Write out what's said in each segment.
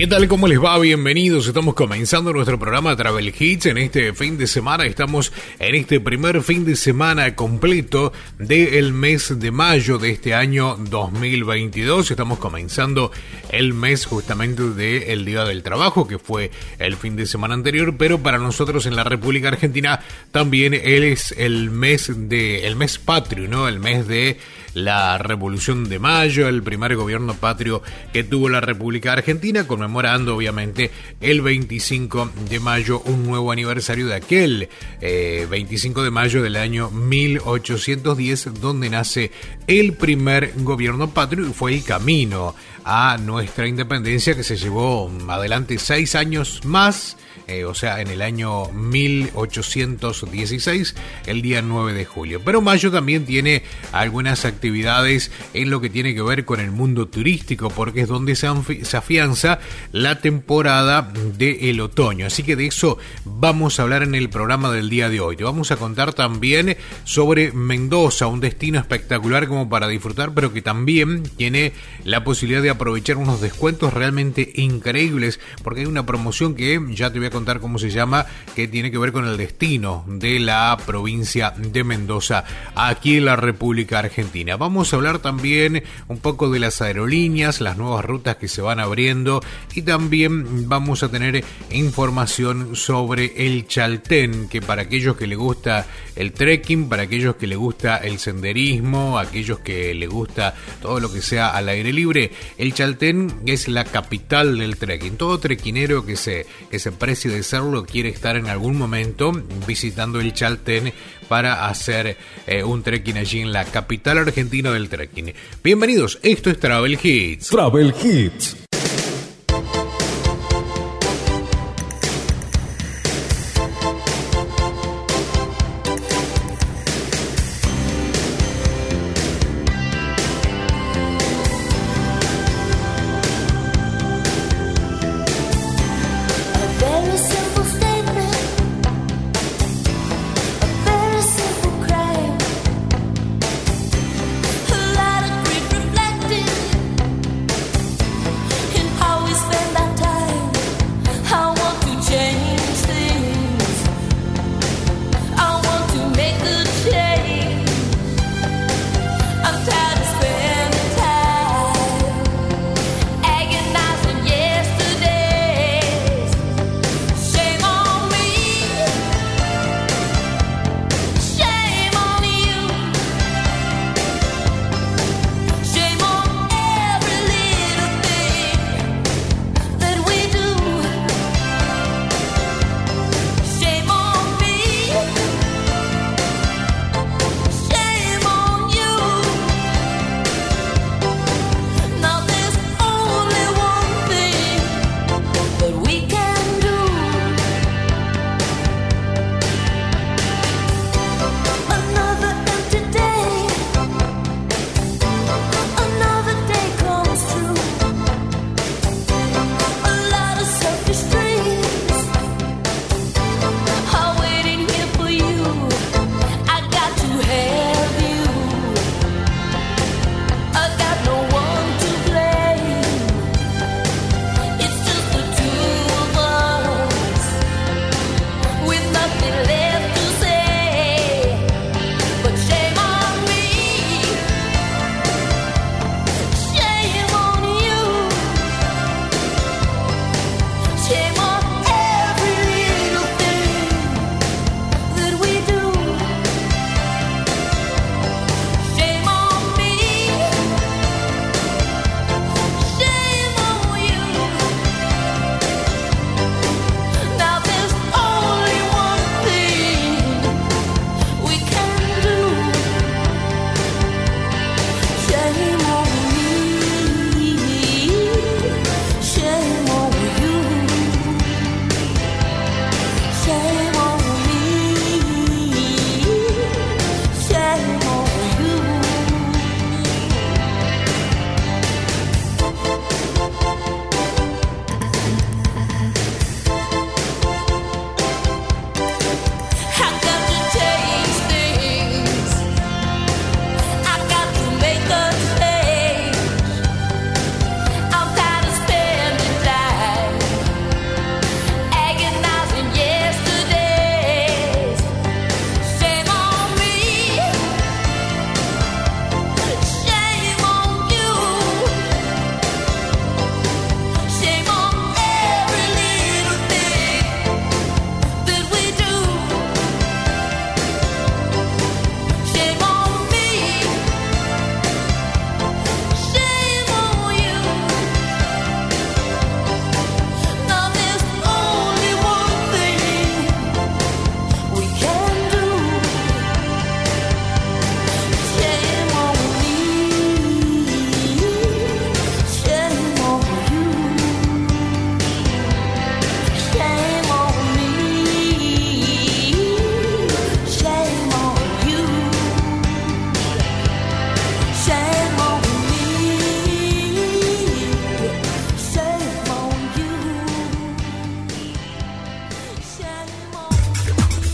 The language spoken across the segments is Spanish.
¿Qué tal? ¿Cómo les va? Bienvenidos. Estamos comenzando nuestro programa Travel Hits en este fin de semana. Estamos en este primer fin de semana completo del mes de mayo de este año 2022. Estamos comenzando el mes justamente del Día del Trabajo, que fue el fin de semana anterior, pero para nosotros en la República Argentina también es el mes de el mes patrio, ¿no? El mes de la Revolución de Mayo, el primer gobierno patrio que tuvo la República Argentina, conmemorando obviamente el 25 de mayo, un nuevo aniversario de aquel 25 eh, de mayo del año 1810, donde nace el primer gobierno patrio y fue el camino a nuestra independencia que se llevó adelante seis años más eh, o sea, en el año 1816, el día 9 de julio. Pero mayo también tiene algunas actividades en lo que tiene que ver con el mundo turístico, porque es donde se, afianza la temporada del otoño. Así que de eso vamos a hablar en el programa del día de hoy. Te vamos a contar también sobre Mendoza, un destino espectacular como para disfrutar, pero que también tiene la posibilidad de aprovechar unos descuentos realmente increíbles, porque hay una promoción que ya te voy a contar contar cómo se llama, que tiene que ver con el destino de la provincia de Mendoza, aquí en la República Argentina. Vamos a hablar también un poco de las aerolíneas, las nuevas rutas que se van abriendo y también vamos a tener información sobre el Chaltén, que para aquellos que le gusta el trekking, para aquellos que le gusta el senderismo, aquellos que le gusta todo lo que sea al aire libre, el Chaltén es la capital del trekking. Todo trequinero que se, que se de serlo quiere estar en algún momento visitando el Chaltén para hacer eh, un trekking allí en la capital argentina del trekking. Bienvenidos, esto es Travel Hits. Travel Hits.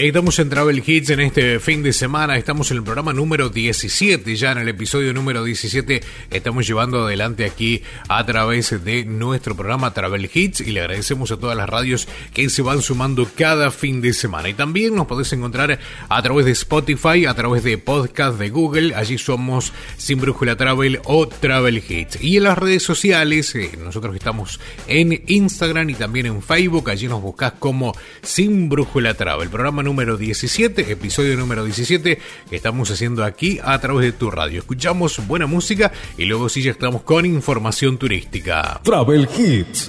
Estamos en Travel Hits en este fin de semana, estamos en el programa número 17, ya en el episodio número 17 estamos llevando adelante aquí a través de nuestro programa Travel Hits y le agradecemos a todas las radios que se van sumando cada fin de semana. Y también nos podés encontrar a través de Spotify, a través de podcast de Google, allí somos Sin Brújula Travel o Travel Hits. Y en las redes sociales, eh, nosotros estamos en Instagram y también en Facebook, allí nos buscás como Sin Brújula Travel, programa número 17, episodio número 17 que estamos haciendo aquí a través de tu radio. Escuchamos buena música y luego sí ya estamos con información turística. Travel Hits.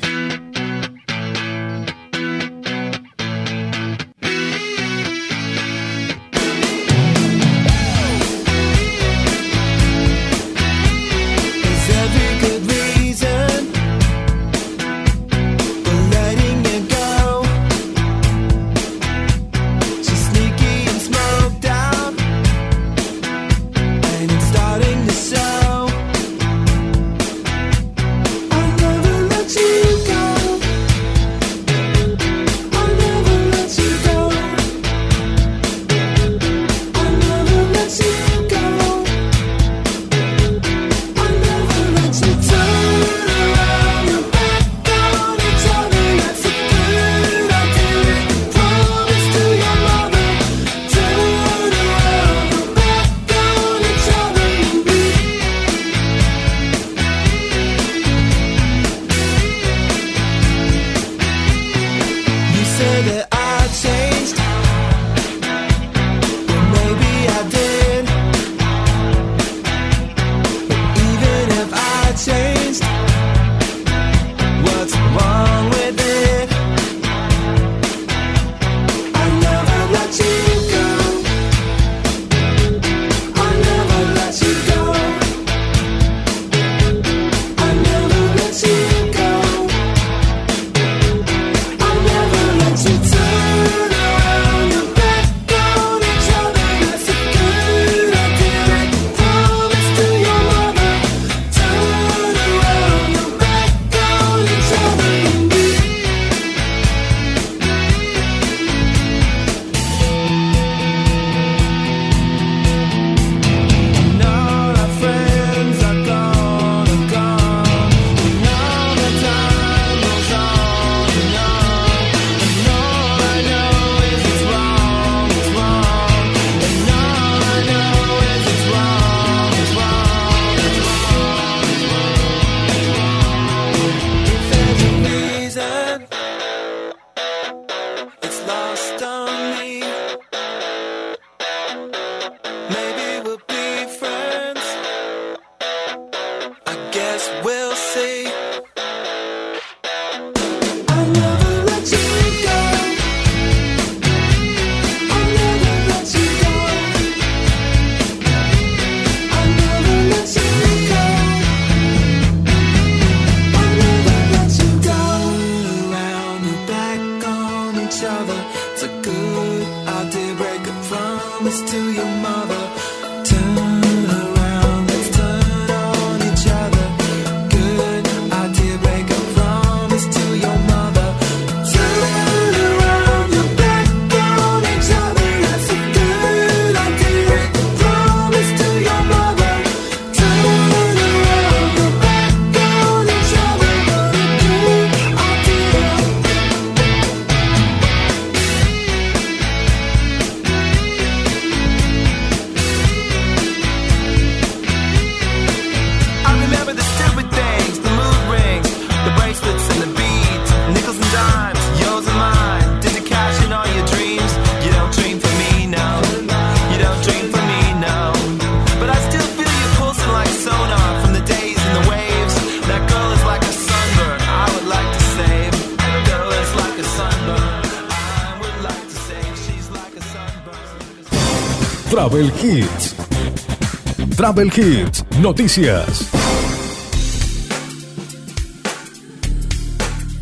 Travel Hits, noticias.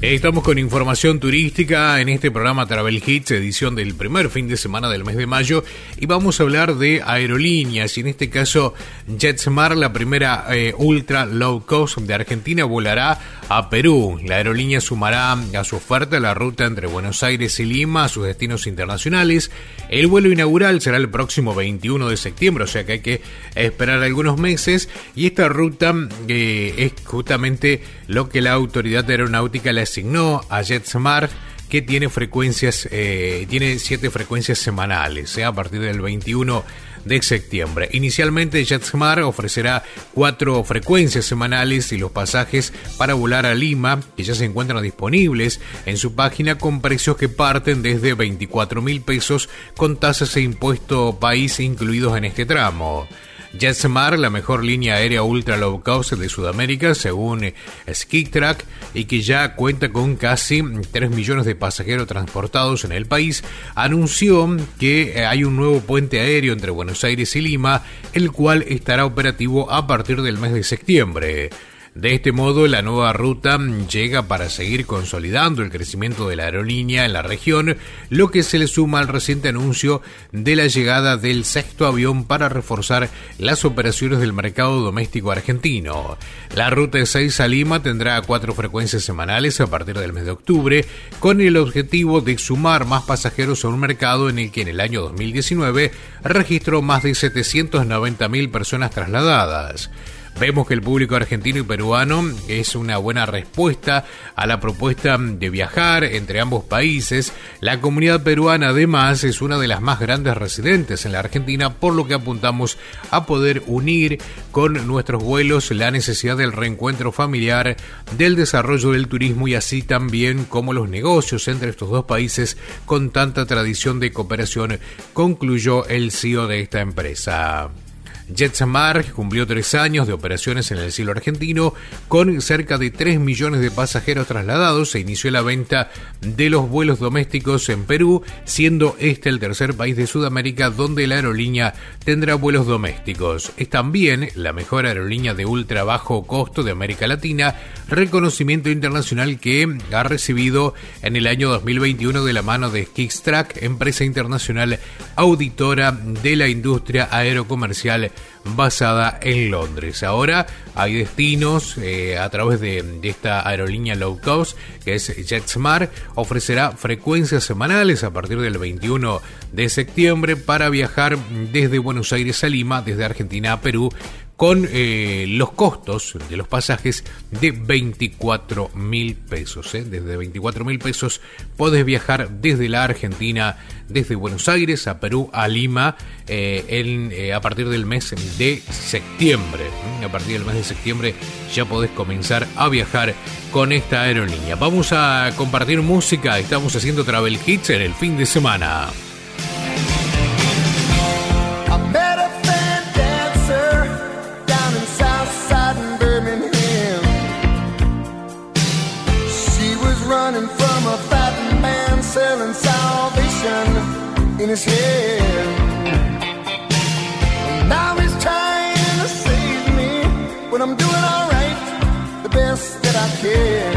Estamos con información turística en este programa Travel Hits, edición del primer fin de semana del mes de mayo, y vamos a hablar de aerolíneas, y en este caso JetSmart, la primera eh, ultra low cost de Argentina, volará a Perú. La aerolínea sumará a su oferta la ruta entre Buenos Aires y Lima a sus destinos internacionales. El vuelo inaugural será el próximo 21 de septiembre, o sea que hay que esperar algunos meses, y esta ruta eh, es justamente lo que la autoridad aeronáutica le asignó a JetSmart que tiene frecuencias, eh, tiene siete frecuencias semanales, eh, a partir del 21 de septiembre. Inicialmente JetSmart ofrecerá cuatro frecuencias semanales y los pasajes para volar a Lima, que ya se encuentran disponibles en su página con precios que parten desde 24 mil pesos con tasas e impuesto país incluidos en este tramo. JetSmart, la mejor línea aérea ultra low cost de Sudamérica, según Skitrack, y que ya cuenta con casi 3 millones de pasajeros transportados en el país, anunció que hay un nuevo puente aéreo entre Buenos Aires y Lima, el cual estará operativo a partir del mes de septiembre. De este modo, la nueva ruta llega para seguir consolidando el crecimiento de la aerolínea en la región, lo que se le suma al reciente anuncio de la llegada del sexto avión para reforzar las operaciones del mercado doméstico argentino. La ruta 6 a Lima tendrá cuatro frecuencias semanales a partir del mes de octubre, con el objetivo de sumar más pasajeros a un mercado en el que en el año 2019 registró más de 790.000 personas trasladadas. Vemos que el público argentino y peruano es una buena respuesta a la propuesta de viajar entre ambos países. La comunidad peruana además es una de las más grandes residentes en la Argentina, por lo que apuntamos a poder unir con nuestros vuelos la necesidad del reencuentro familiar, del desarrollo del turismo y así también como los negocios entre estos dos países con tanta tradición de cooperación, concluyó el CEO de esta empresa. JetSmart cumplió tres años de operaciones en el cielo argentino con cerca de 3 millones de pasajeros trasladados. Se inició la venta de los vuelos domésticos en Perú, siendo este el tercer país de Sudamérica donde la aerolínea tendrá vuelos domésticos. Es también la mejor aerolínea de ultra bajo costo de América Latina, reconocimiento internacional que ha recibido en el año 2021 de la mano de Kickstrack, empresa internacional auditora de la industria aerocomercial basada en Londres. Ahora hay destinos eh, a través de, esta aerolínea low cost que es JetSmart. Ofrecerá frecuencias semanales a partir del 21 de septiembre para viajar desde Buenos Aires a Lima, desde Argentina a Perú con eh, los costos de los pasajes de 24 mil pesos. ¿eh? Desde 24 mil pesos podés viajar desde la Argentina, desde Buenos Aires a Perú, a Lima, eh, a partir del mes de septiembre. A partir del mes de septiembre ya podés comenzar a viajar con esta aerolínea. Vamos a compartir música, estamos haciendo Travel Hits en el fin de semana. in his head. Now he's trying to save me, when I'm doing alright, the best that I can.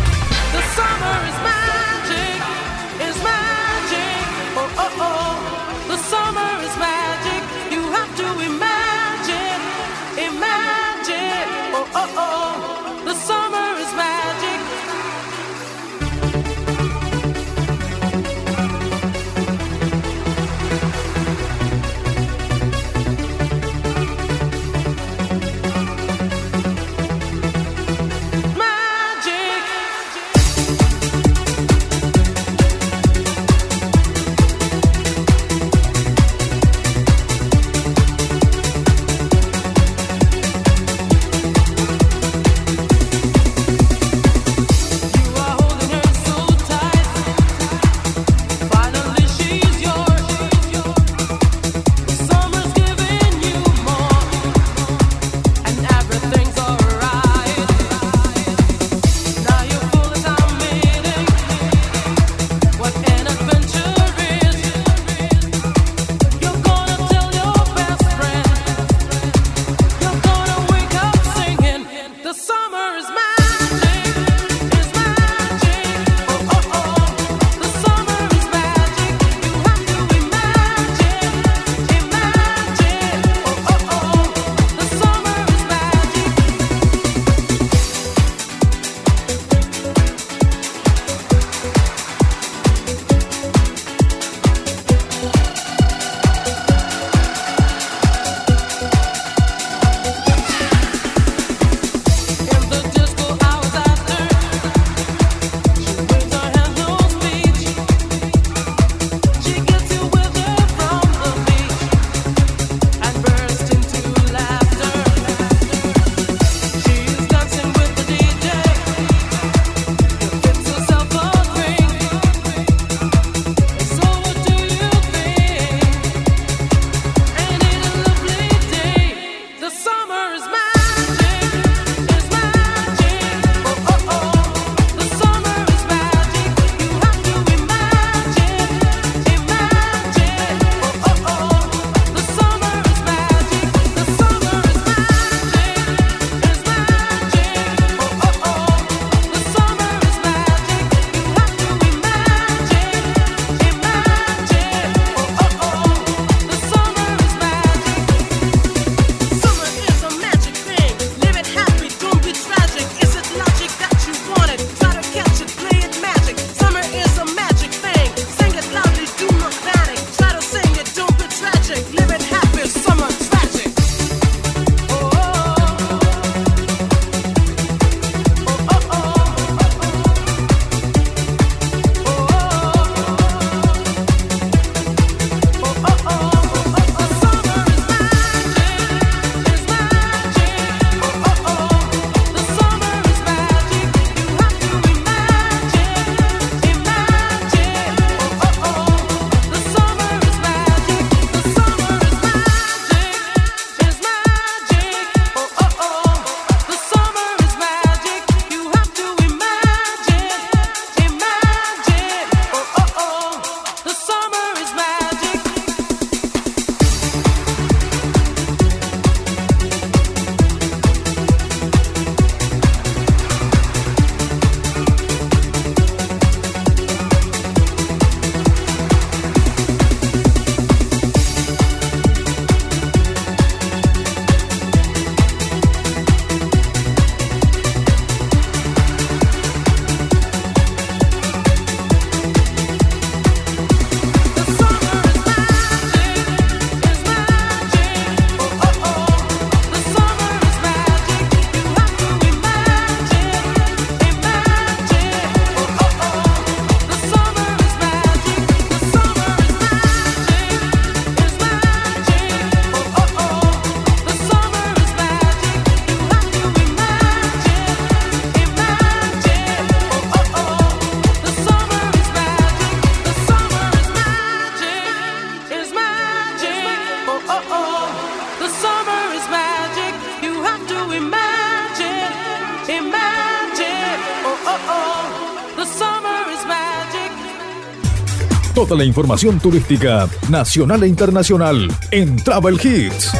La información turística nacional e internacional en Travel Hits.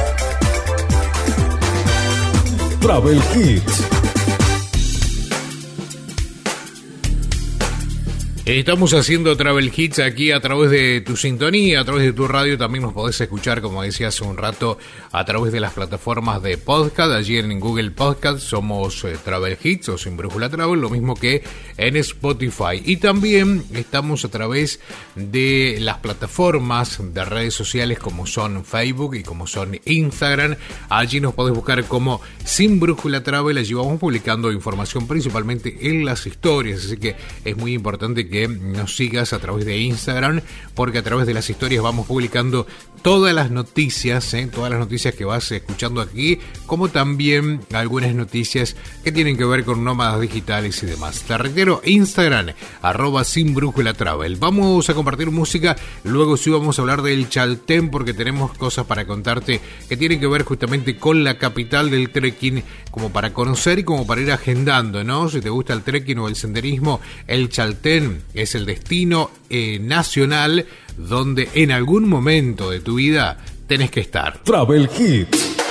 Travel Hits. Estamos haciendo Travel Hits aquí a través de tu sintonía, a través de tu radio. También nos podés escuchar, como decía hace un rato, a través de las plataformas de podcast. Allí en Google Podcast somos eh, Travel Hits o Sin Brújula Travel, lo mismo que en Spotify. Y también estamos a través de las plataformas de redes sociales como son Facebook y como son Instagram. Allí nos podés buscar como Sin Brújula Travel. Allí vamos publicando información principalmente en las historias. Así que es muy importante que nos sigas a través de Instagram, porque a través de las historias vamos publicando todas las noticias, ¿eh? todas las noticias que vas escuchando aquí, como también algunas noticias que tienen que ver con nómadas digitales y demás. Te reitero, Instagram, arroba sin travel. Vamos a compartir música, luego sí vamos a hablar del Chaltén, porque tenemos cosas para contarte que tienen que ver justamente con la capital del trekking, como para conocer y como para ir agendando, ¿no? Si te gusta el trekking o el senderismo, el Chaltén es el destino eh, nacional donde en algún momento de tu vida tenés que estar. Travel Hits.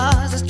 stars.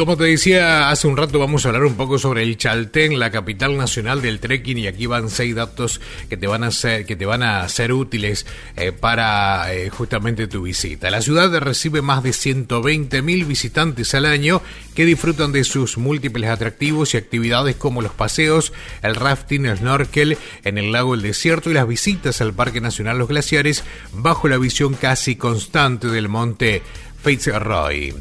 Como te decía hace un rato, vamos a hablar un poco sobre el Chaltén, la capital nacional del trekking, y aquí van seis datos que te van a ser, que te van a ser útiles eh, para eh, justamente tu visita. La ciudad recibe más de 120 mil visitantes al año que disfrutan de sus múltiples atractivos y actividades como los paseos, el rafting, el snorkel en el lago El Desierto y las visitas al Parque Nacional Los Glaciares bajo la visión casi constante del monte Fitzroy.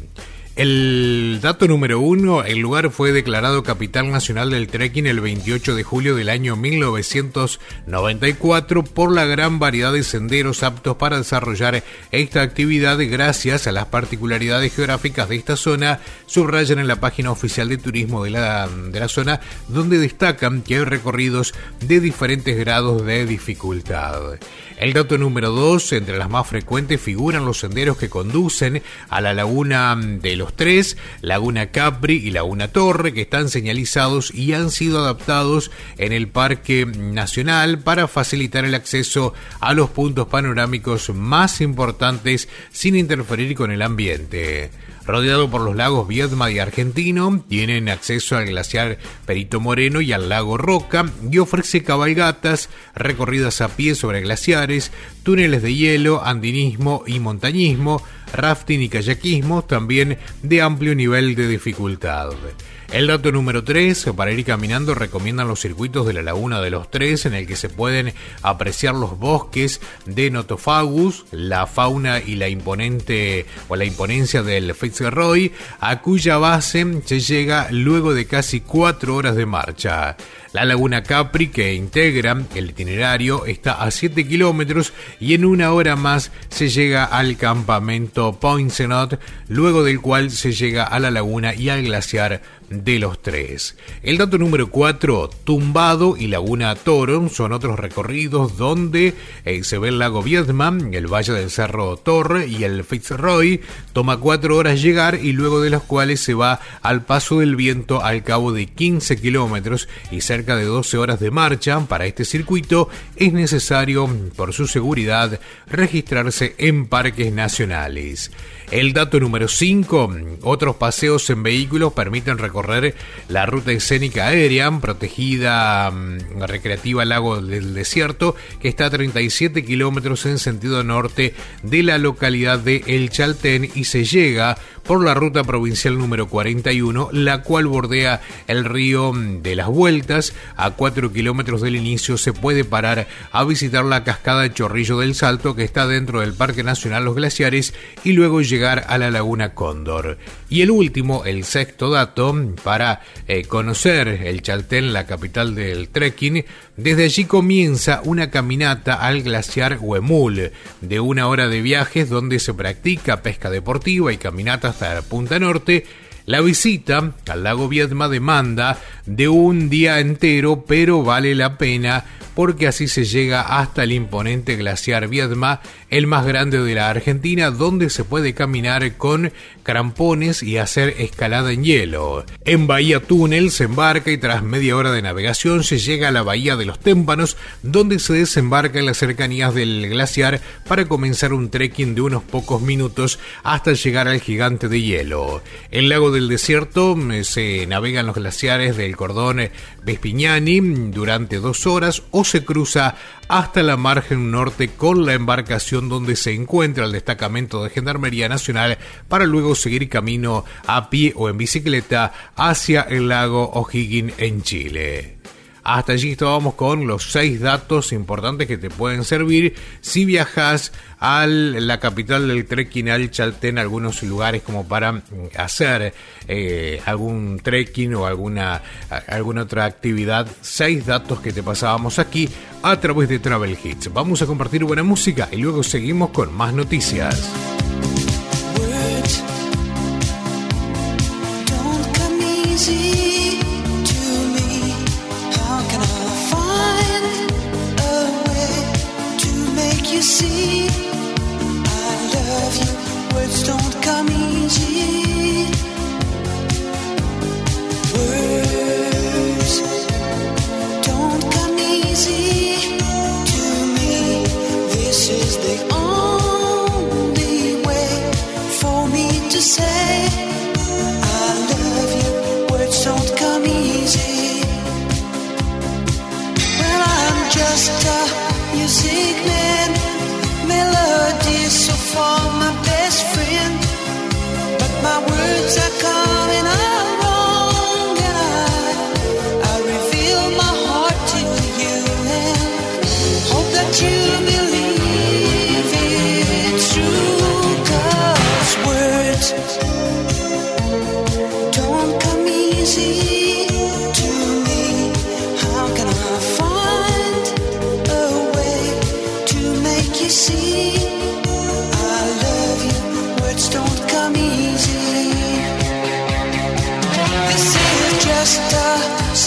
El dato número uno, el lugar fue declarado capital nacional del trekking el 28 de julio del año 1994 por la gran variedad de senderos aptos para desarrollar esta actividad gracias a las particularidades geográficas de esta zona, subrayan en la página oficial de turismo de la, de la zona, donde destacan que hay recorridos de diferentes grados de dificultad. El dato número 2, entre las más frecuentes figuran los senderos que conducen a la laguna de los Tres, Laguna Capri y Laguna Torre, que están señalizados y han sido adaptados en el Parque Nacional para facilitar el acceso a los puntos panorámicos más importantes sin interferir con el ambiente. Rodeado por los lagos Viedma y Argentino, tienen acceso al glaciar Perito Moreno y al lago Roca y ofrece cabalgatas, recorridas a pie sobre glaciares, túneles de hielo, andinismo y montañismo, rafting y kayakismo, también de amplio nivel de dificultad. El dato número 3, para ir caminando recomiendan los circuitos de la Laguna de los Tres en el que se pueden apreciar los bosques de Notofagus, la fauna y la imponente o la imponencia del Fitzroy, a cuya base se llega luego de casi cuatro horas de marcha. La laguna Capri, que integra el itinerario, está a 7 kilómetros y en una hora más se llega al campamento Poinsonot, luego del cual se llega a la laguna y al glaciar de los tres. El dato número 4, Tumbado y Laguna Toro son otros recorridos donde eh, se ve el lago Vietnam, el valle del Cerro Torre y el Fitzroy. Toma 4 horas llegar y luego de los cuales se va al paso del viento al cabo de 15 kilómetros y cerca de 12 horas de marcha. Para este circuito es necesario, por su seguridad, registrarse en parques nacionales. El dato número 5, otros paseos en vehículos permiten recorrer la ruta escénica aérea protegida mm, recreativa Lago del Desierto, que está a 37 kilómetros en sentido norte de la localidad de El Chaltén y se llega por la ruta provincial número 41, la cual bordea el río de las Vueltas. A 4 kilómetros del inicio se puede parar a visitar la cascada Chorrillo del Salto, que está dentro del Parque Nacional Los Glaciares, y luego llegar a la Laguna Cóndor. Y el último, el sexto dato, para eh, conocer el Chaltén, la capital del trekking, desde allí comienza una caminata al glaciar Huemul, de una hora de viajes donde se practica pesca deportiva y caminata hasta Punta Norte. La visita al lago Viedma demanda de un día entero, pero vale la pena porque así se llega hasta el imponente glaciar Viedma, el más grande de la Argentina, donde se puede caminar con crampones y hacer escalada en hielo. En Bahía Túnel se embarca y tras media hora de navegación se llega a la Bahía de los Témpanos, donde se desembarca en las cercanías del glaciar para comenzar un trekking de unos pocos minutos hasta llegar al gigante de hielo. El lago del desierto eh, se navega en los glaciares del cordón Vespignani durante dos horas o se cruza hasta la margen norte con la embarcación donde se encuentra el destacamento de Gendarmería Nacional para luego seguir camino a pie o en bicicleta hacia el lago O'Higgins en Chile. Hasta allí estábamos con los seis datos importantes que te pueden servir si viajas a la capital del trekking, al Chaltén, algunos lugares como para mm, hacer eh, algún trekking o alguna, alguna otra actividad. Seis datos que te pasábamos aquí a través de Travel Hits. Vamos a compartir buena música y luego seguimos con más noticias. Music man. So my best friend. But my words are coming out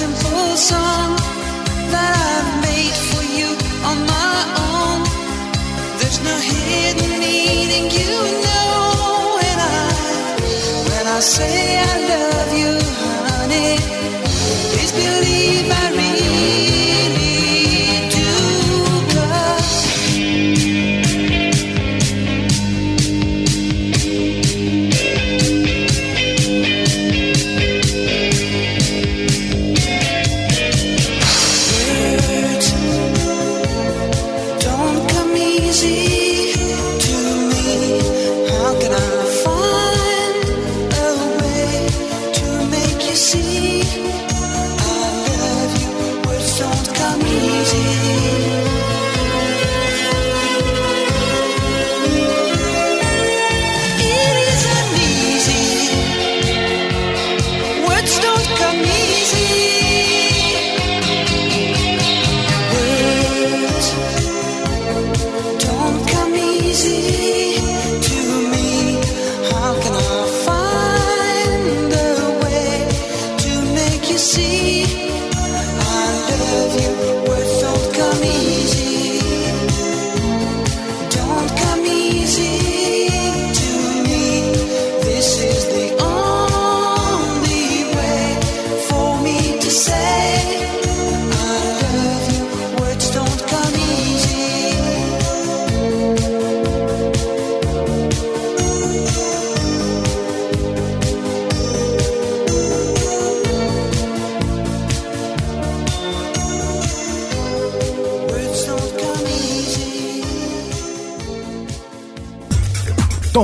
simple song that I've made for you on my own. There's no hidden meaning, you know, and I, when I say I love you, honey,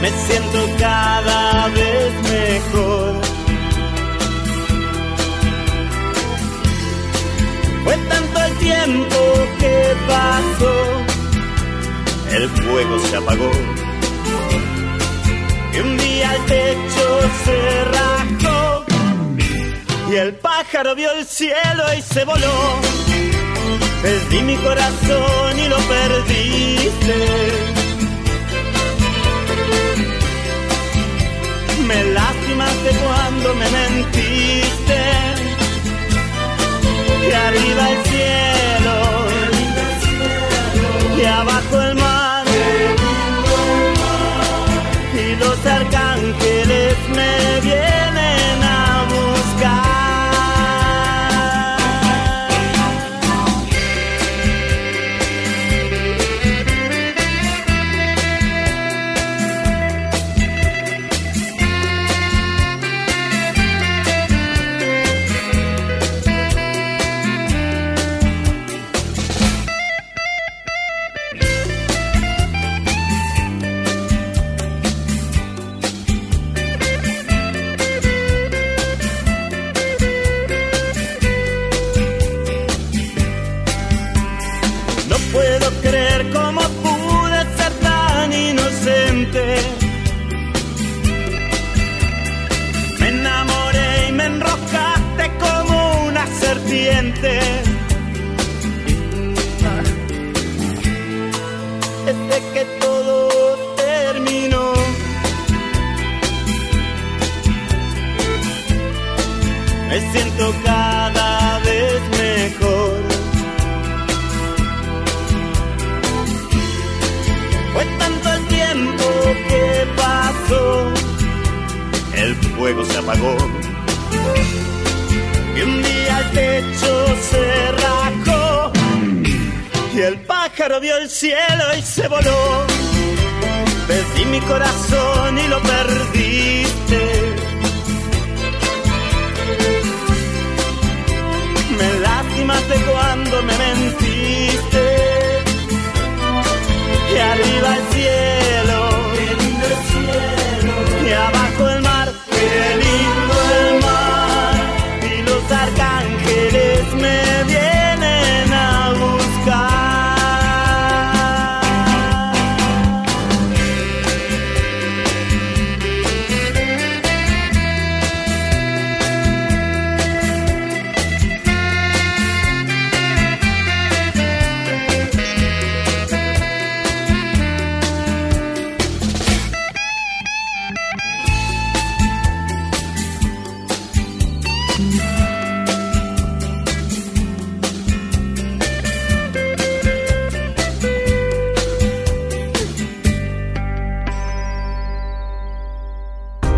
Me siento cada vez mejor. Fue tanto el tiempo que pasó, el fuego se apagó. Y un día el techo se rajó. Y el pájaro vio el cielo y se voló. Perdí mi corazón y lo perdiste. Me lastimaste cuando me mentiste. Y arriba el cielo y abajo el mar y los arcángeles me vienen Cada vez mejor. Fue tanto el tiempo que pasó, el fuego se apagó. Y un día el techo se rajó. Y el pájaro vio el cielo y se voló. Perdí mi corazón y lo perdiste. Me lastimaste cuando me mentiste. Y arriba el cielo,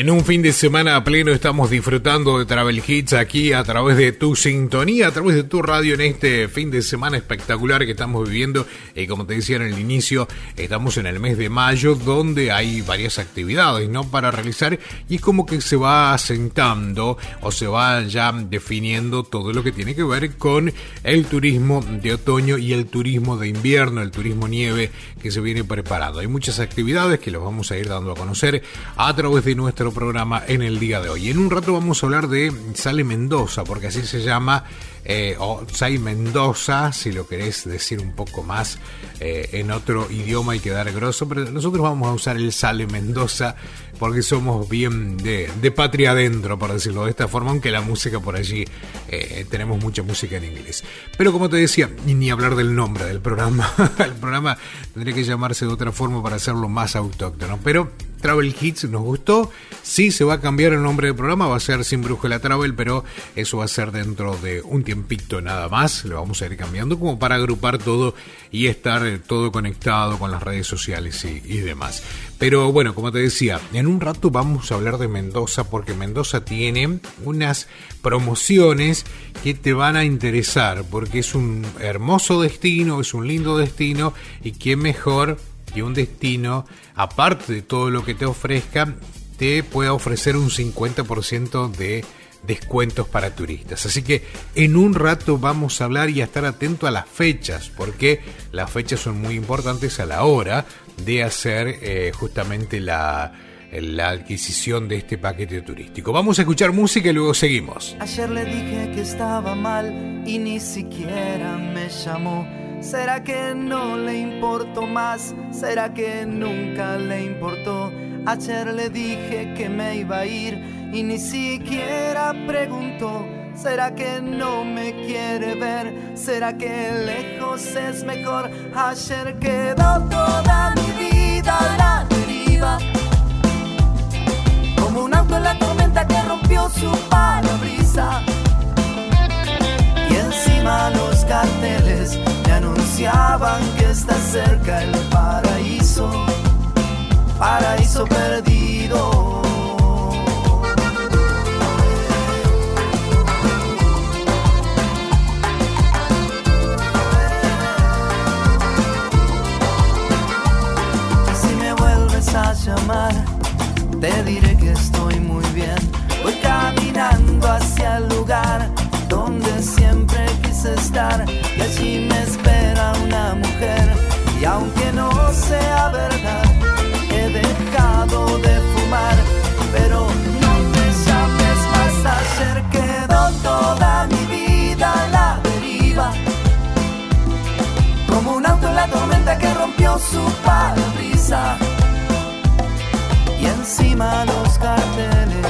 En un fin de semana pleno estamos disfrutando de Travel Hits aquí a través de tu sintonía, a través de tu radio en este fin de semana espectacular que estamos viviendo. Y como te decía en el inicio, estamos en el mes de mayo donde hay varias actividades ¿no? para realizar y es como que se va asentando o se va ya definiendo todo lo que tiene que ver con el turismo de otoño y el turismo de invierno, el turismo nieve que se viene preparado. Hay muchas actividades que los vamos a ir dando a conocer a través de nuestro programa en el día de hoy. En un rato vamos a hablar de Sale Mendoza, porque así se llama, eh, o Sai Mendoza, si lo querés decir un poco más eh, en otro idioma y quedar grosso, pero nosotros vamos a usar el Sale Mendoza porque somos bien de, de patria adentro, por decirlo de esta forma, aunque la música por allí eh, tenemos mucha música en inglés. Pero como te decía, ni hablar del nombre del programa, el programa tendría que llamarse de otra forma para hacerlo más autóctono, pero Travel Hits nos gustó. Sí, se va a cambiar el nombre del programa, va a ser Sin Brújula Travel, pero eso va a ser dentro de un tiempito nada más. Lo vamos a ir cambiando como para agrupar todo y estar eh, todo conectado con las redes sociales y, demás. Pero bueno, como te decía, en un rato vamos a hablar de Mendoza porque Mendoza tiene unas promociones que te van a interesar porque es un hermoso destino, es un lindo destino y qué mejor que un destino, aparte de todo lo que te ofrezca, te pueda ofrecer un 50% de descuentos para turistas. Así que en un rato vamos a hablar y a estar atento a las fechas, porque las fechas son muy importantes a la hora de hacer eh, justamente la, la adquisición de este paquete turístico. Vamos a escuchar música y luego seguimos. Ayer le dije que estaba mal y ni siquiera me llamó. ¿Será que no le importó más? ¿Será que nunca le importó? Ayer le dije que me iba a ir y ni siquiera preguntó. ¿Será que no me quiere ver? ¿Será que lejos es mejor? Ayer quedó toda mi vida a la deriva. Como un auto en la tormenta que rompió su parabrisa. Y encima los carteles que está cerca el paraíso, paraíso perdido. Si me vuelves a llamar, te diré que estoy muy bien. Voy caminando hacia el lugar donde siempre quise estar. Y allí me espera Y aunque no sea verdad, he dejado de fumar. Pero no me llames más. Ayer quedó toda mi vida a la deriva. Como un auto en la tormenta que rompió su parabrisas y encima los. Carteles.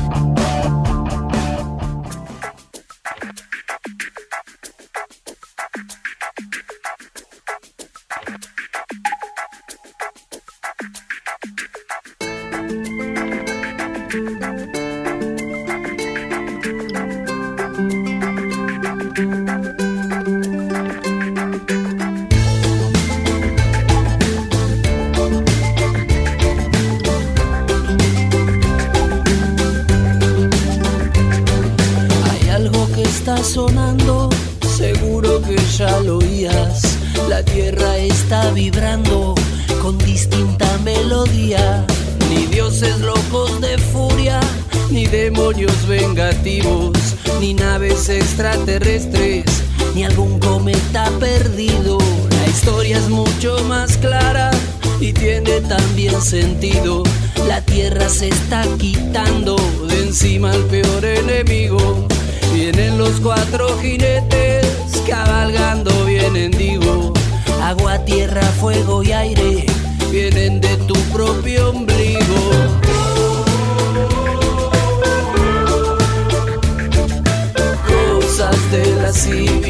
see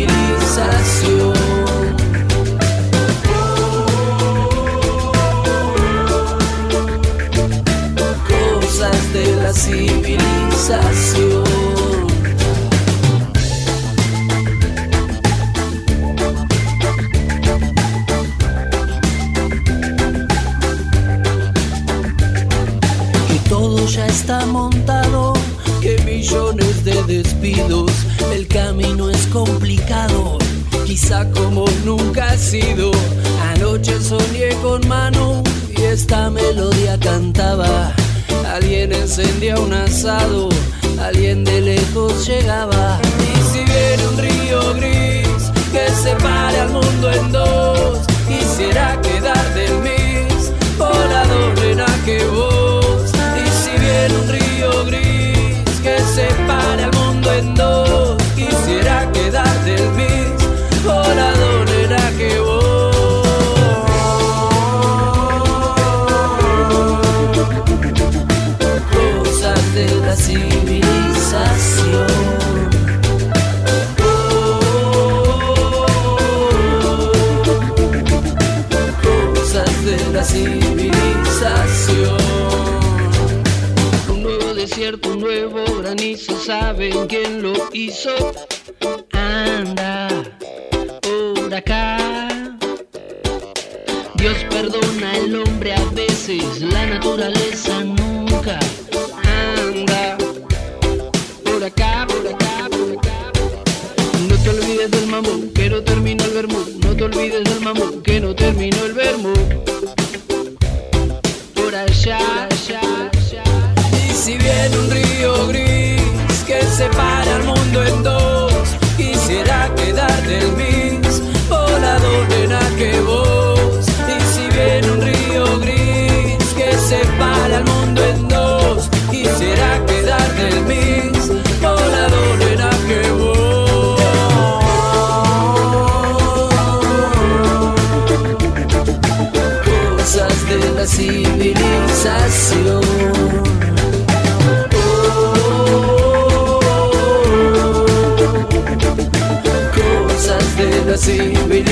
de la civilización.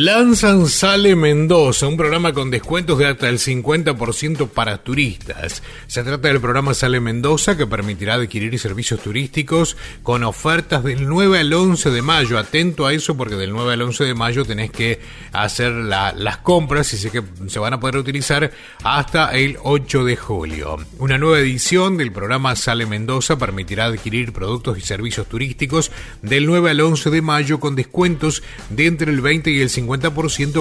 Lanzan Sale Mendoza, un programa con descuentos de hasta el 50% para turistas. Se trata del programa Sale Mendoza que permitirá adquirir servicios turísticos con ofertas del 9 al 11 de mayo. Atento a eso porque del 9 al 11 de mayo tenés que hacer la- las compras y sé que se van a poder utilizar hasta el 8 de julio. Una nueva edición del programa Sale Mendoza permitirá adquirir productos y servicios turísticos del 9 al 11 de mayo con descuentos de entre el 20 y el 50%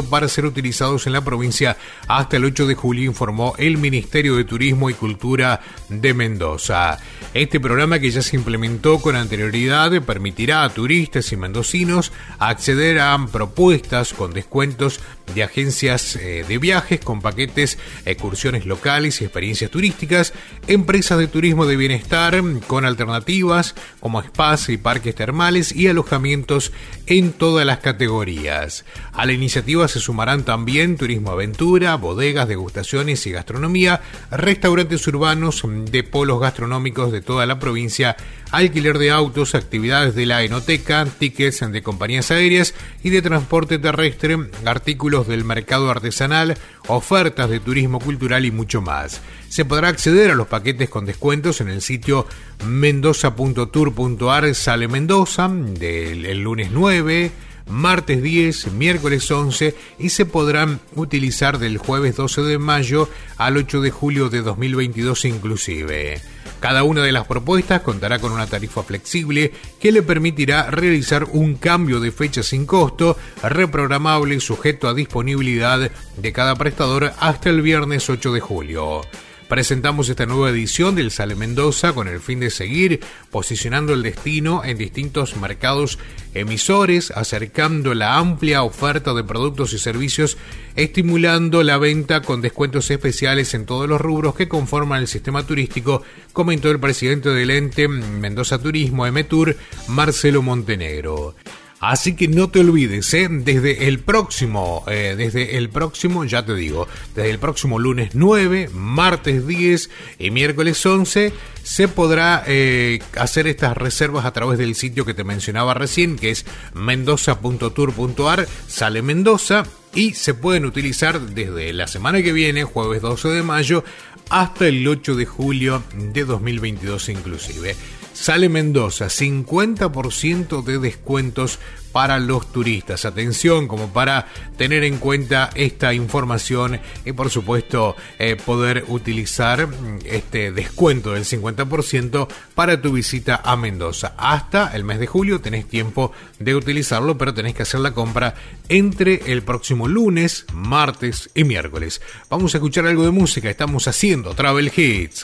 para ser utilizados en la provincia hasta el 8 de julio, informó el Ministerio de Turismo y Cultura de Mendoza. Este programa que ya se implementó con anterioridad permitirá a turistas y mendocinos acceder a propuestas con descuentos de agencias eh, de viajes con paquetes, excursiones locales y experiencias turísticas, empresas de turismo de bienestar con alternativas como spas y parques termales y alojamientos en todas las categorías. A la iniciativa se sumarán también turismo aventura, bodegas, degustaciones y gastronomía, restaurantes urbanos de polos gastronómicos de toda la provincia, alquiler de autos, actividades de la enoteca, tickets de compañías aéreas y de transporte terrestre, artículos del mercado artesanal, ofertas de turismo cultural y mucho más. Se podrá acceder a los paquetes con descuentos en el sitio mendoza.tour.ar Sale Mendoza del el lunes 9 martes 10, miércoles 11 y se podrán utilizar del jueves 12 de mayo al 8 de julio de 2022 inclusive. Cada una de las propuestas contará con una tarifa flexible que le permitirá realizar un cambio de fecha sin costo, reprogramable sujeto a disponibilidad de cada prestador hasta el viernes 8 de julio. Presentamos esta nueva edición del Sale Mendoza con el fin de seguir posicionando el destino en distintos mercados emisores, acercando la amplia oferta de productos y servicios, estimulando la venta con descuentos especiales en todos los rubros que conforman el sistema turístico, comentó el presidente del ente Mendoza Turismo, Emetur, Marcelo Montenegro. Así que no te olvides, ¿eh? desde el próximo, eh, desde el próximo, ya te digo, desde el próximo lunes 9, martes 10 y miércoles 11, se podrá eh, hacer estas reservas a través del sitio que te mencionaba recién, que es mendoza.tour.ar, sale Mendoza, y se pueden utilizar desde la semana que viene, jueves 12 de mayo, hasta el 8 de julio de 2022 inclusive. Sale Mendoza, 50% de descuentos para los turistas. Atención, como para tener en cuenta esta información y por supuesto eh, poder utilizar mm, este descuento del 50% para tu visita a Mendoza. Hasta el mes de julio tenés tiempo de utilizarlo, pero tenés que hacer la compra entre el próximo lunes, martes y miércoles. Vamos a escuchar algo de música. Estamos haciendo Travel Hits.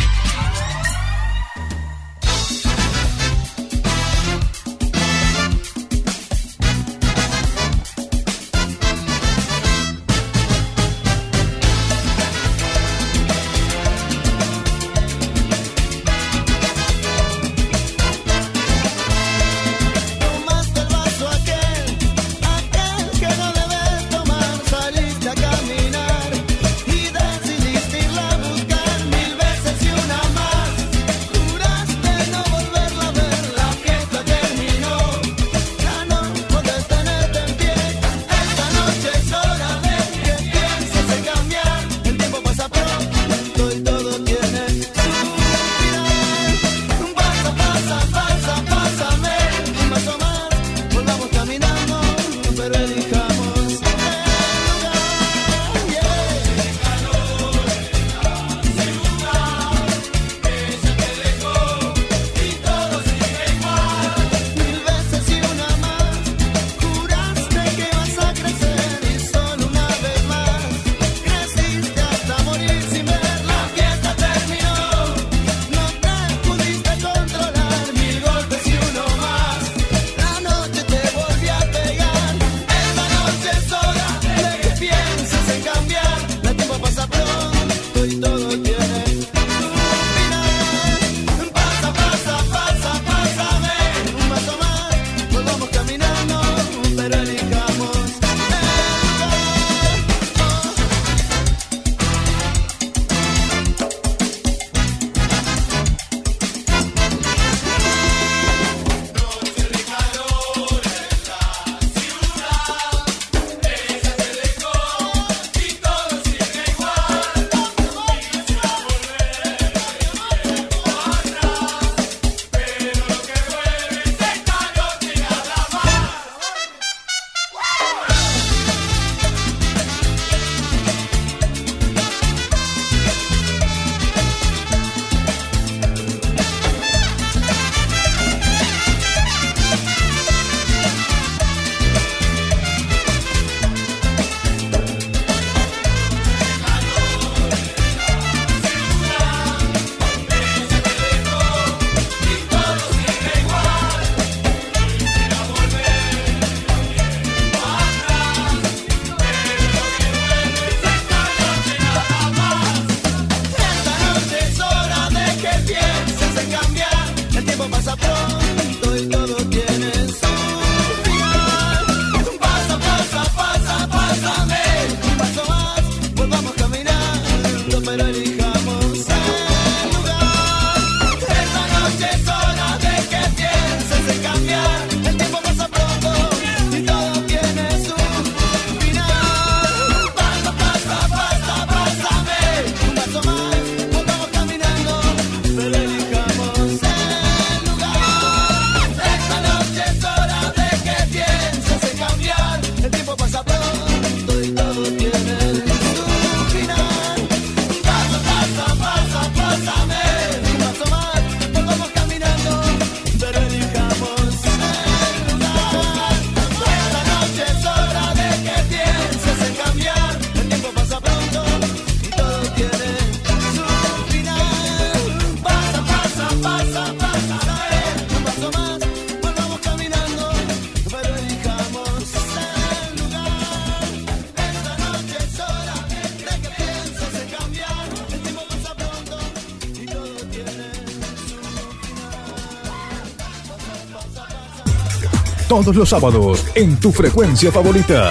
Todos los sábados en tu frecuencia favorita.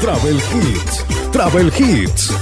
Travel Hits. Travel Hits.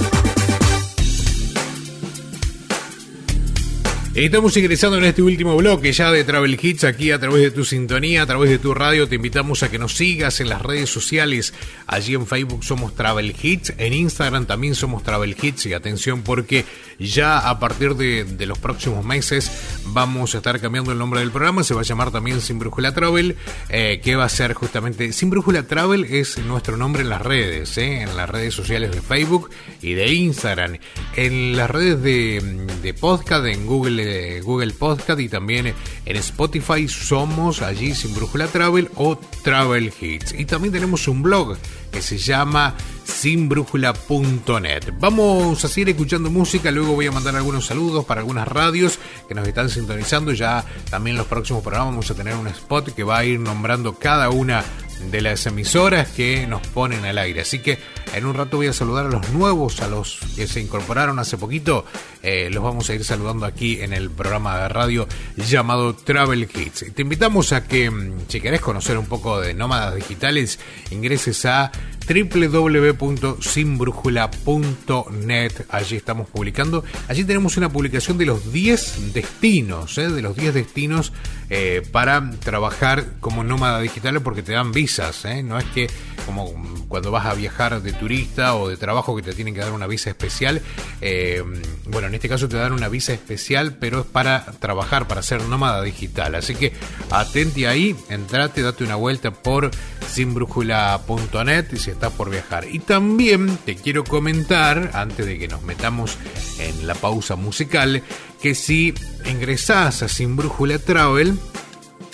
Estamos ingresando en este último bloque ya de Travel Hits aquí a través de tu sintonía, a través de tu radio. Te invitamos a que nos sigas en las redes sociales. Allí en Facebook somos Travel Hits, en Instagram también somos Travel Hits. Y atención porque ya a partir de, de los próximos meses vamos a estar cambiando el nombre del programa. Se va a llamar también Sin Brújula Travel, eh, que va a ser justamente Sin Brújula Travel es nuestro nombre en las redes, eh, en las redes sociales de Facebook y de Instagram, en las redes de, de podcast, en Google eh, Google Podcast y también en Spotify somos allí sin brújula travel o travel hits y también tenemos un blog que se llama sinbrújula.net vamos a seguir escuchando música luego voy a mandar algunos saludos para algunas radios que nos están sintonizando ya también en los próximos programas vamos a tener un spot que va a ir nombrando cada una de las emisoras que nos ponen al aire. Así que en un rato voy a saludar a los nuevos, a los que se incorporaron hace poquito. Eh, los vamos a ir saludando aquí en el programa de radio llamado Travel Hits. Te invitamos a que, mm, si querés conocer un poco de nómadas digitales, ingreses a www.sinbrújula.net. Allí estamos publicando. Allí tenemos una publicación de los 10 destinos, ¿eh? de los 10 destinos eh, para trabajar como nómada digital porque te dan visas. ¿eh? No es que como cuando vas a viajar de turista o de trabajo que te tienen que dar una visa especial. Eh, bueno, en este caso te dan una visa especial, pero es para trabajar, para ser nómada digital. Así que atente ahí, entrate, date una vuelta por sinbrújula.net si estás por viajar. Y también te quiero comentar, antes de que nos metamos en la pausa musical, que si ingresás a Sin Brújula Travel,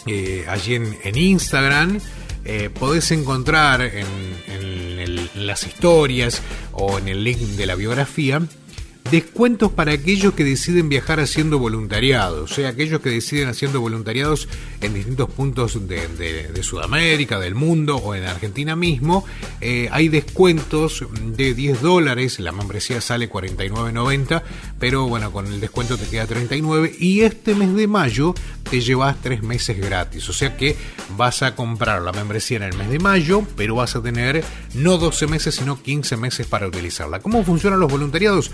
eh, allí en, en Instagram, eh, podés encontrar en, en las historias o en el link de la biografía descuentos para aquellos que deciden viajar haciendo voluntariado, o sea, aquellos que deciden haciendo voluntariados en distintos puntos de, Sudamérica, del mundo o en Argentina mismo, eh, hay descuentos de 10 dólares, la membresía sale 49.90, pero bueno, con el descuento te queda 39 y este mes de mayo te llevas 3 meses gratis, o sea que vas a comprar la membresía en el mes de mayo, pero vas a tener no 12 meses, sino 15 meses para utilizarla. ¿Cómo funcionan los voluntariados?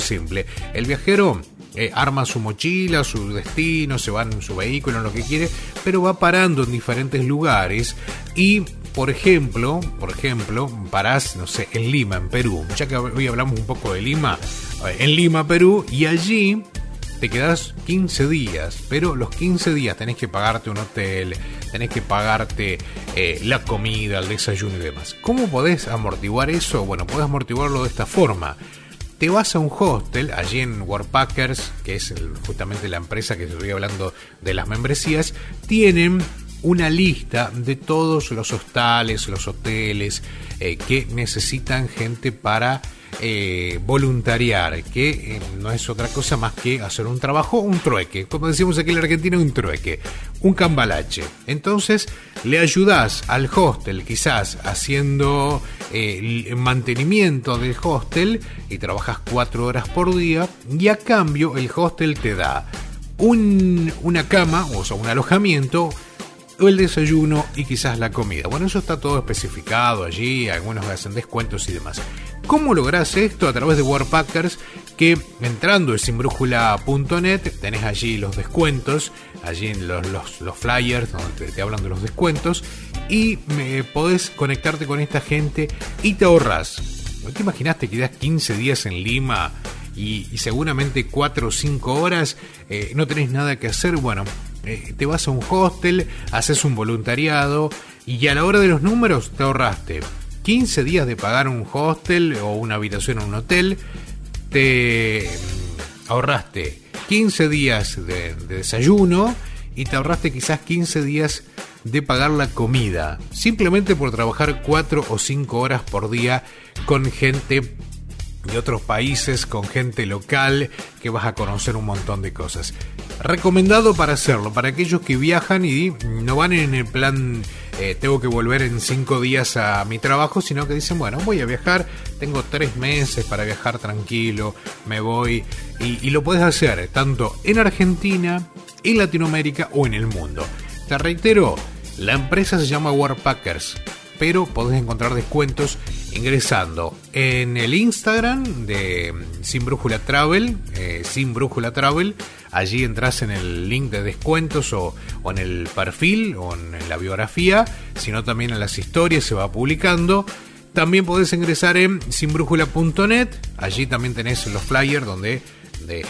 Simple. El viajero eh, arma su mochila, su destino, se va en su vehículo, en lo que quiere, pero va parando en diferentes lugares y por ejemplo, por ejemplo, parás, no sé, en Lima, en Perú. Ya que hoy hablamos un poco de Lima, eh, en Lima, Perú, y allí te quedas 15 días, pero los 15 días tenés que pagarte un hotel, tenés que pagarte eh, la comida, el desayuno y demás. ¿Cómo podés amortiguar eso? Bueno, podés amortiguarlo de esta forma. Te vas a un hostel, allí en Warpackers, que es justamente la empresa que estoy hablando de las membresías, tienen una lista de todos los hostales, los hoteles eh, que necesitan gente para eh, voluntariar, que eh, no es otra cosa más que hacer un trabajo, un trueque, como decimos aquí en la Argentina, un trueque, un cambalache. Entonces le ayudas al hostel, quizás haciendo eh, el mantenimiento del hostel y trabajas cuatro horas por día y a cambio el hostel te da un- una cama, o sea, un alojamiento, el desayuno y quizás la comida. Bueno, eso está todo especificado allí, algunos hacen descuentos y demás. ¿Cómo lográs esto? A través de Warpackers, que entrando en sinbrújula.net tenés allí los descuentos, allí en los, los- flyers donde te, hablan de los descuentos, y me, podés conectarte con esta gente y te ahorras. ¿No te imaginaste que das 15 días en Lima y, y seguramente 4 o 5 horas eh, no tenés nada que hacer? Bueno, eh, te vas a un hostel, haces un voluntariado y a la hora de los números te ahorraste 15 días de pagar un hostel o una habitación en un hotel, te ahorraste 15 días de, de desayuno y te ahorraste quizás 15 días de pagar la comida, simplemente por trabajar 4 o 5 horas por día con gente de otros países, con gente local, que vas a conocer un montón de cosas. Recomendado para hacerlo, para aquellos que viajan y no van en el plan, eh, tengo que volver en cinco días a mi trabajo, sino que dicen, bueno, voy a viajar, tengo tres meses para viajar tranquilo, me voy y, lo puedes hacer tanto en Argentina, en Latinoamérica o en el mundo. Te reitero, la empresa se llama Warpackers, pero podés encontrar descuentos ingresando en el Instagram de Sin Brújula Travel, eh, Sin Brújula Travel, Allí entras en el link de descuentos o, en el perfil o en la biografía, sino también en las historias se va publicando. También podés ingresar en sinbrújula.net, allí también tenés los flyers donde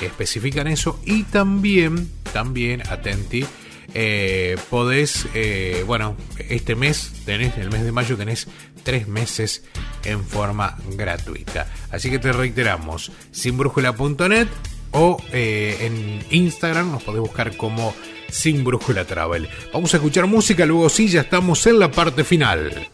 especifican eso y también, también, atenti, eh, podés, eh, bueno, este mes, tenés, el mes de mayo tenés tres meses en forma gratuita. Así que te reiteramos, sinbrújula.net, o eh, en Instagram nos podés buscar como Sin Brújula Travel. Vamos a escuchar música, luego sí, ya estamos en la parte final.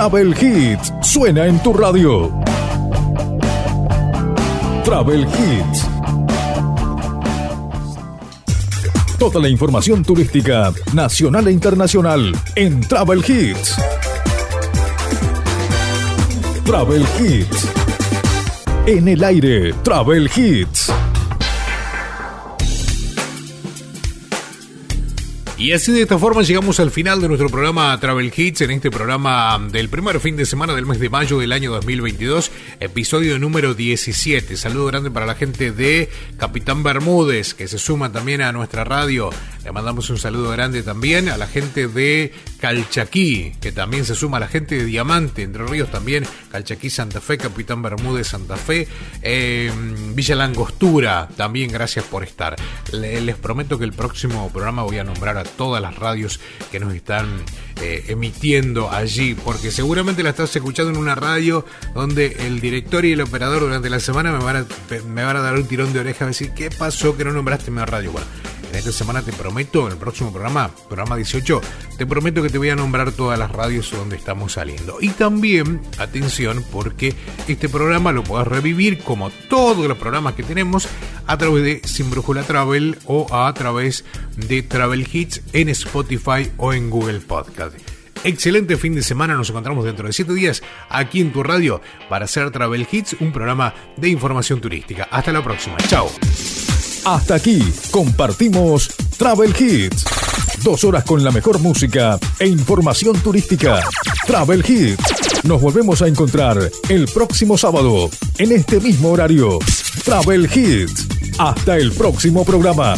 Travel Hits suena en tu radio. Travel Hits. Toda la información turística nacional e internacional en Travel Hits. Travel Hits. En el aire, Travel Hits. Y así de esta forma llegamos al final de nuestro programa Travel Hits, en este programa del primer fin de semana del mes de mayo del año 2022, episodio número 17. Saludo grande para la gente de Capitán Bermúdez, que se suma también a nuestra radio. Le mandamos un saludo grande también a la gente de Calchaquí, que también se suma a la gente de Diamante, Entre Ríos también, Calchaquí, Santa Fe, Capitán Bermúdez, Santa Fe, eh, Villa Langostura, también gracias por estar. Le- les prometo que el próximo programa voy a nombrar a todas las radios que nos están eh, emitiendo allí, porque seguramente la estás escuchando en una radio donde el director y el operador durante la semana me van a, me van a dar un tirón de oreja a decir, ¿qué pasó que no nombraste mi radio? Bueno, en esta semana te prometo, en el próximo programa, programa 18, te prometo que te voy a nombrar todas las radios donde estamos saliendo. Y también, atención, porque este programa lo podés revivir como todos los programas que tenemos a través de Sin Brújula Travel o a través de Travel Hits en Spotify o en Google Podcast. Excelente fin de semana, nos encontramos dentro de 7 días aquí en tu radio para hacer Travel Hits, un programa de información turística. Hasta la próxima, chao. Hasta aquí compartimos Travel Hits. Dos horas con la mejor música e información turística. Travel Hits. Nos volvemos a encontrar el próximo sábado en este mismo horario. Travel Hits. Hasta el próximo programa.